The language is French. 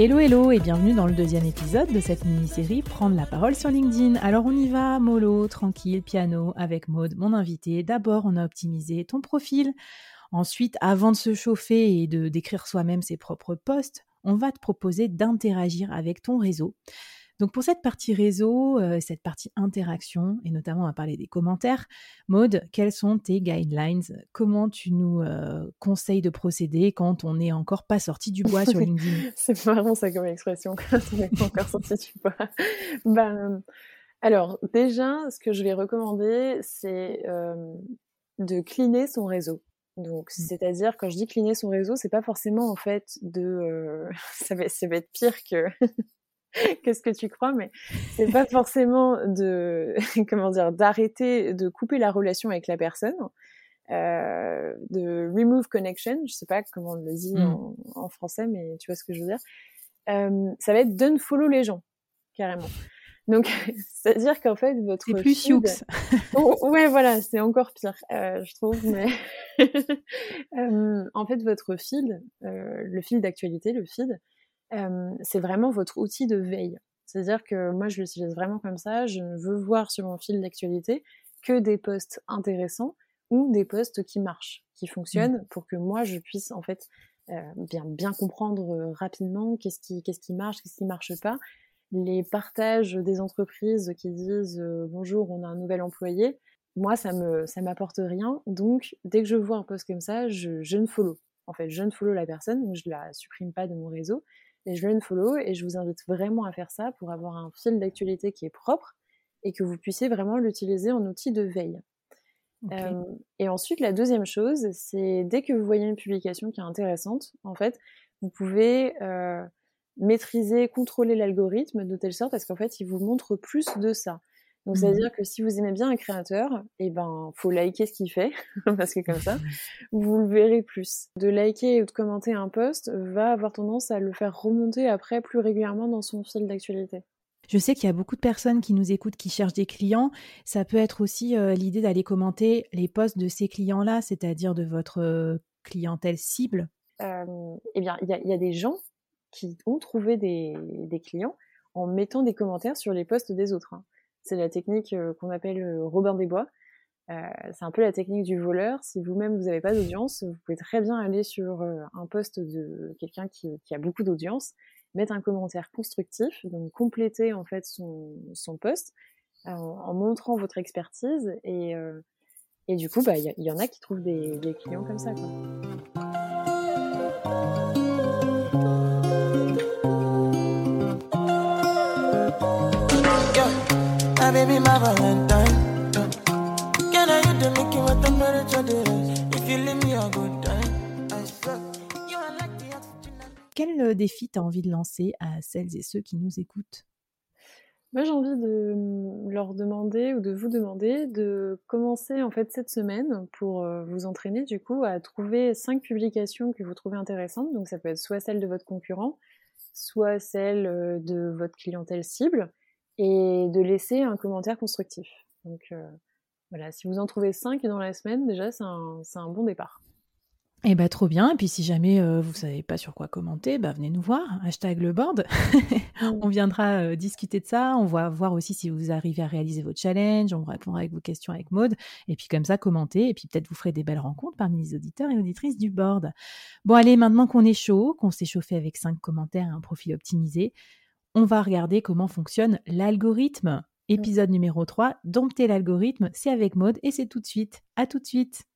Hello hello et bienvenue dans le deuxième épisode de cette mini-série Prendre la parole sur LinkedIn. Alors on y va, mollo, tranquille, piano, avec Maude, mon invité. D'abord on a optimisé ton profil. Ensuite, avant de se chauffer et de d'écrire soi-même ses propres posts, on va te proposer d'interagir avec ton réseau. Donc pour cette partie réseau, euh, cette partie interaction, et notamment on va parler des commentaires, Maude, quels sont tes guidelines? Comment tu nous euh, conseilles de procéder quand on n'est encore pas sorti du bois sur LinkedIn? C'est marrant ça comme expression, quand on n'est pas encore sorti du bois. ben, alors déjà, ce que je vais recommander, c'est euh, de cleaner son réseau. Donc, mmh. c'est-à-dire, quand je dis cleaner son réseau, c'est pas forcément en fait de, ça, va, ça va être pire que qu'est-ce que tu crois, mais c'est pas forcément de, comment dire, d'arrêter, de couper la relation avec la personne, euh, de remove connection, je sais pas comment on le dit mmh. en, français, mais tu vois ce que je veux dire. Euh, ça va être d'unfollow les gens, carrément. Donc, c'est-à-dire qu'en fait, votre c'est plus feed... oh, ouais, voilà, c'est encore pire, euh, je trouve. Mais en fait, votre feed, euh, le fil d'actualité, le feed, c'est vraiment votre outil de veille. C'est-à-dire que moi, je l'utilise vraiment comme ça. Je ne veux voir sur mon fil d'actualité que des posts intéressants ou des posts qui marchent, qui mmh. fonctionnent, pour que moi, je puisse en fait bien bien comprendre rapidement qu'est-ce qui qu'est-ce qui marche, qu'est-ce qui marche pas. Les partages des entreprises qui disent bonjour, on a un nouvel employé, moi ça me ça m'apporte rien. Donc dès que je vois un post comme ça, je, je ne follow. En fait, je ne follow la personne, donc je la supprime pas de mon réseau et je le follow et je vous invite vraiment à faire ça pour avoir un fil d'actualité qui est propre et que vous puissiez vraiment l'utiliser en outil de veille. Euh, et ensuite, la deuxième chose, c'est dès que vous voyez une publication qui est intéressante, en fait, vous pouvez euh, maîtriser, contrôler l'algorithme de telle sorte à ce qu'en fait, il vous montre plus de ça. Donc, mmh c'est-à-dire que si vous aimez bien un créateur, eh ben, faut liker ce qu'il fait, parce que comme ça, vous le verrez plus. De liker ou de commenter un post va avoir tendance à le faire remonter après plus régulièrement dans son fil d'actualité. Je sais qu'il y a beaucoup de personnes qui nous écoutent qui cherchent des clients. Ça peut être aussi euh, l'idée d'aller commenter les posts de ces clients-là, c'est-à-dire de votre euh, clientèle cible. Euh, eh bien, il y, a des gens qui ont trouvé des, clients en mettant des commentaires sur les posts des autres. Hein. C'est la technique euh, qu'on appelle euh, Robin des Bois. Euh, c'est un peu la technique du voleur. Si vous-même vous n'avez pas d'audience, vous pouvez très bien aller sur un poste de quelqu'un qui, a beaucoup d'audience, mettre un commentaire constructif, donc compléter en fait son, son poste en, montrant votre expertise et, et du coup, bah, il y, en a qui trouvent des, clients comme ça. Quel euh, défi tu as envie de lancer à celles et ceux qui nous écoutent? Moi, j'ai envie de mm, leur demander ou de vous demander de commencer en fait cette semaine pour euh, vous entraîner du coup à trouver cinq publications que vous trouvez intéressantes. Donc ça peut être soit celle de votre concurrent, soit celle euh, de votre clientèle cible, et de laisser un commentaire constructif. Donc euh, voilà, si vous en trouvez 5 dans la semaine, déjà c'est un, un, bon départ. Eh bah trop bien, et puis si jamais euh, vous savez pas sur quoi commenter, bah venez nous voir, hashtag le board. Mm. on viendra euh, discuter de ça, on va voir aussi si vous arrivez à réaliser vos challenges, on répondra avec vos questions avec Maude, et puis comme ça, commentez, et puis peut-être vous ferez des belles rencontres parmi les auditeurs et auditrices du board. Bon allez, maintenant qu'on est chaud, qu'on s'est chauffé avec 5 commentaires et un profil optimisé, on va regarder comment fonctionne l'algorithme. Épisode numéro 3, dompter l'algorithme, c'est avec mode et c'est tout de suite. À tout de suite.